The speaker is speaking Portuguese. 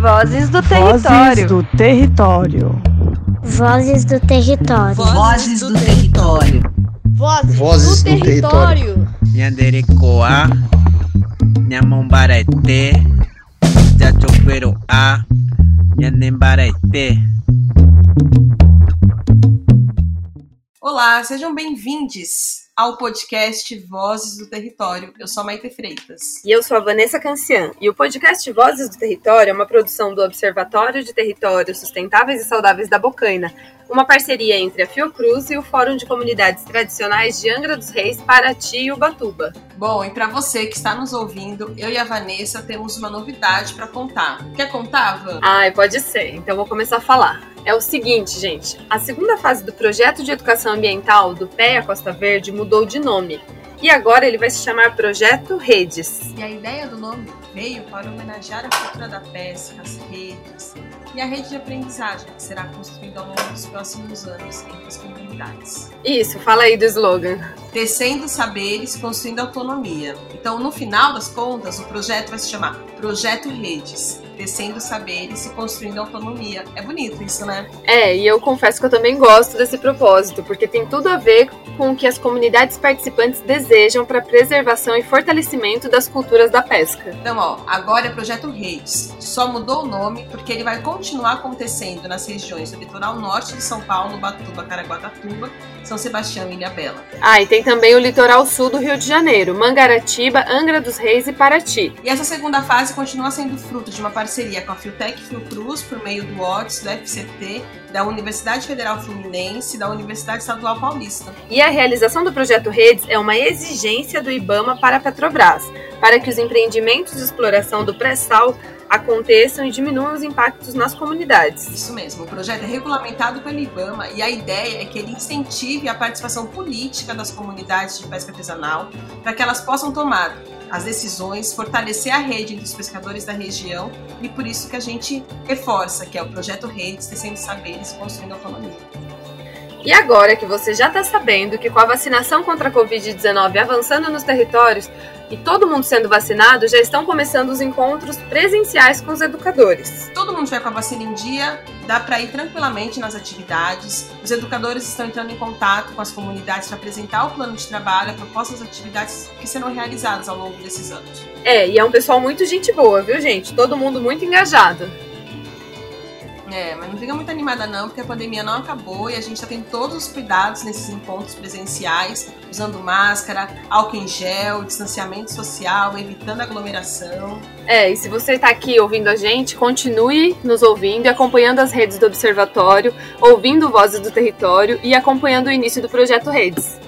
Vozes do Vozes território. do território. Vozes do território. Vozes do território. Vozes, Vozes do, do território. Nyanderekoa, Nyamombarete, Jachoperoa, Nyanembarete. Olá, sejam bem-vindos ao podcast Vozes do Território. Eu sou a Maite Freitas. E eu sou a Vanessa Cancian. E o podcast Vozes do Território é uma produção do Observatório de Territórios Sustentáveis e Saudáveis da Bocaina, uma parceria entre a Fiocruz e o Fórum de Comunidades Tradicionais de Angra dos Reis, Paraty e Ubatuba. Bom, e para você que está nos ouvindo, eu e a Vanessa temos uma novidade para contar. Quer contar, Van? Ai, pode ser. Então vou começar a falar. É o seguinte, gente. A segunda fase do projeto de educação ambiental do PEA Costa Verde mudou de nome. E agora ele vai se chamar Projeto Redes. E a ideia do nome veio para homenagear a cultura da pesca, as redes e a rede de aprendizagem que será construída ao longo dos próximos anos entre as comunidades. Isso, fala aí do slogan. Tecendo saberes, construindo autonomia. Então, no final das contas, o projeto vai se chamar Projeto Redes. Tecendo saberes e construindo autonomia. É bonito isso, né? É, e eu confesso que eu também gosto desse propósito, porque tem tudo a ver com o que as comunidades participantes desejam para a preservação e fortalecimento das culturas da pesca. Então, ó, agora é Projeto Redes. Só mudou o nome porque ele vai continuar acontecendo nas regiões do litoral norte de São Paulo, Batuba, Caraguatatuba, São Sebastião e Ilhabela. Ah, e tem também o litoral sul do Rio de Janeiro, Mangaratiba, Angra dos Reis e Paraty. E essa segunda fase continua sendo fruto de uma parceria com a Fiotec Fiocruz por meio do OTS, do FCT, da Universidade Federal Fluminense e da Universidade Estadual Paulista. E a realização do projeto Redes é uma exigência do IBAMA para a Petrobras, para que os empreendimentos de exploração do pré-sal aconteçam e diminuam os impactos nas comunidades. Isso mesmo, o projeto é regulamentado pelo IBAMA e a ideia é que ele incentive a participação política das comunidades de pesca artesanal para que elas possam tomar as decisões, fortalecer a rede dos pescadores da região e por isso que a gente reforça que é o projeto Redes, tecendo saberes construindo autonomia. E agora que você já está sabendo que com a vacinação contra a Covid-19 avançando nos territórios e todo mundo sendo vacinado, já estão começando os encontros presenciais com os educadores. Todo mundo tiver com a vacina em dia, dá para ir tranquilamente nas atividades. Os educadores estão entrando em contato com as comunidades para apresentar o plano de trabalho, a proposta das atividades que serão realizadas ao longo desses anos. É, e é um pessoal muito gente boa, viu, gente? Todo mundo muito engajado. É, mas não fica muito animada não, porque a pandemia não acabou e a gente está tendo todos os cuidados nesses encontros presenciais, usando máscara, álcool em gel, distanciamento social, evitando aglomeração. É, e se você está aqui ouvindo a gente, continue nos ouvindo e acompanhando as redes do Observatório, ouvindo Vozes do Território e acompanhando o início do Projeto Redes.